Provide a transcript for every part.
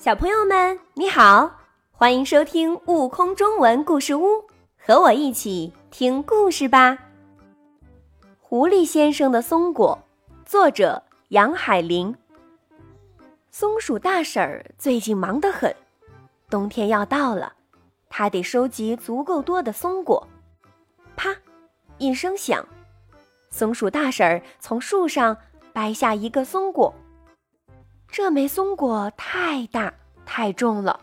小朋友们，你好，欢迎收听《悟空中文故事屋》，和我一起听故事吧。狐狸先生的松果，作者杨海玲。松鼠大婶儿最近忙得很，冬天要到了，她得收集足够多的松果。啪，一声响，松鼠大婶儿从树上掰下一个松果。这枚松果太大太重了，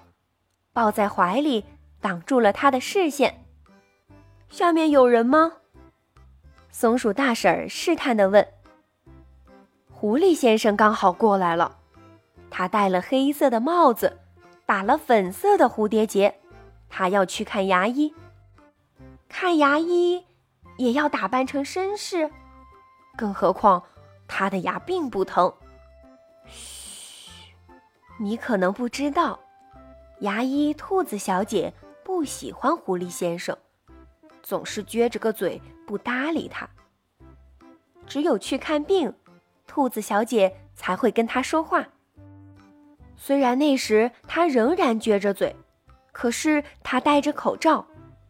抱在怀里挡住了他的视线。下面有人吗？松鼠大婶儿试探地问。狐狸先生刚好过来了，他戴了黑色的帽子，打了粉色的蝴蝶结，他要去看牙医。看牙医也要打扮成绅士，更何况他的牙并不疼。嘘你可能不知道，牙医兔子小姐不喜欢狐狸先生，总是撅着个嘴不搭理他。只有去看病，兔子小姐才会跟他说话。虽然那时他仍然撅着嘴，可是他戴着口罩，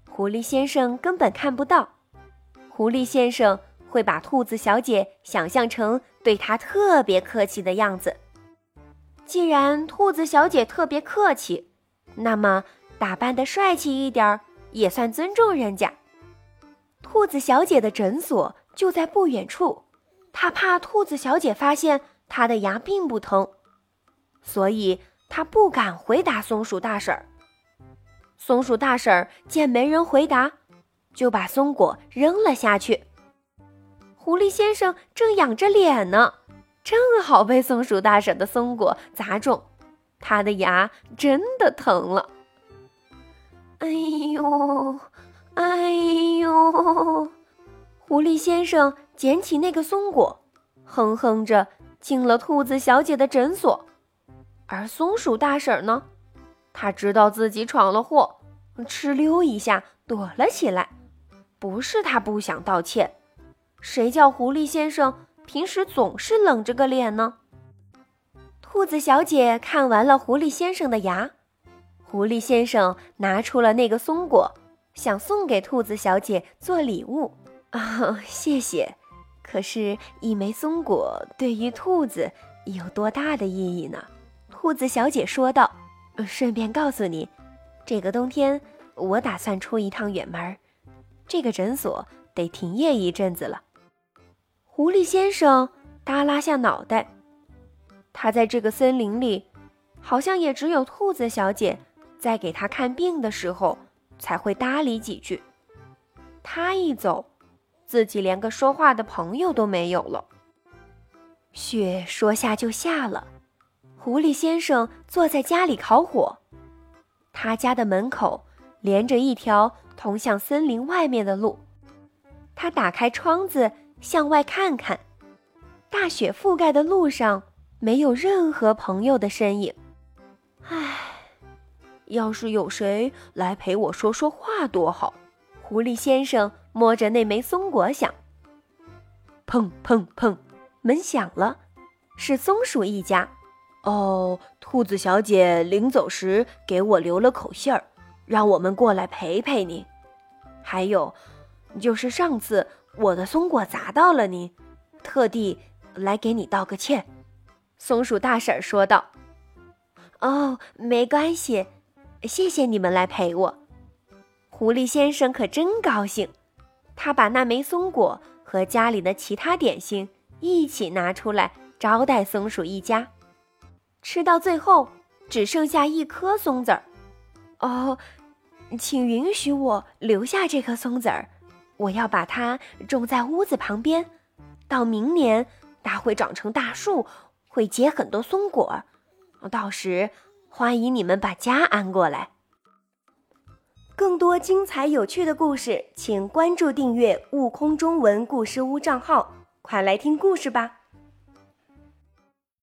狐狸先生根本看不到。狐狸先生会把兔子小姐想象成对他特别客气的样子。既然兔子小姐特别客气，那么打扮的帅气一点儿也算尊重人家。兔子小姐的诊所就在不远处，她怕兔子小姐发现她的牙并不疼，所以她不敢回答松鼠大婶儿。松鼠大婶儿见没人回答，就把松果扔了下去。狐狸先生正仰着脸呢。正好被松鼠大婶的松果砸中，他的牙真的疼了。哎呦，哎呦！狐狸先生捡起那个松果，哼哼着进了兔子小姐的诊所。而松鼠大婶呢，她知道自己闯了祸，哧溜一下躲了起来。不是她不想道歉，谁叫狐狸先生？平时总是冷着个脸呢。兔子小姐看完了狐狸先生的牙，狐狸先生拿出了那个松果，想送给兔子小姐做礼物。啊，谢谢。可是，一枚松果对于兔子有多大的意义呢？兔子小姐说道。顺便告诉你，这个冬天我打算出一趟远门，这个诊所得停业一阵子了。狐狸先生耷拉下脑袋，他在这个森林里，好像也只有兔子小姐在给他看病的时候才会搭理几句。他一走，自己连个说话的朋友都没有了。雪说下就下了，狐狸先生坐在家里烤火。他家的门口连着一条通向森林外面的路，他打开窗子。向外看看，大雪覆盖的路上没有任何朋友的身影。唉，要是有谁来陪我说说话多好。狐狸先生摸着那枚松果想。砰砰砰，门响了，是松鼠一家。哦，兔子小姐临走时给我留了口信儿，让我们过来陪陪你。还有，就是上次。我的松果砸到了你，特地来给你道个歉。”松鼠大婶说道。“哦，没关系，谢谢你们来陪我。”狐狸先生可真高兴，他把那枚松果和家里的其他点心一起拿出来招待松鼠一家。吃到最后，只剩下一颗松子儿。哦，请允许我留下这颗松子儿。我要把它种在屋子旁边，到明年它会长成大树，会结很多松果。到时欢迎你们把家安过来。更多精彩有趣的故事，请关注订阅“悟空中文故事屋”账号，快来听故事吧。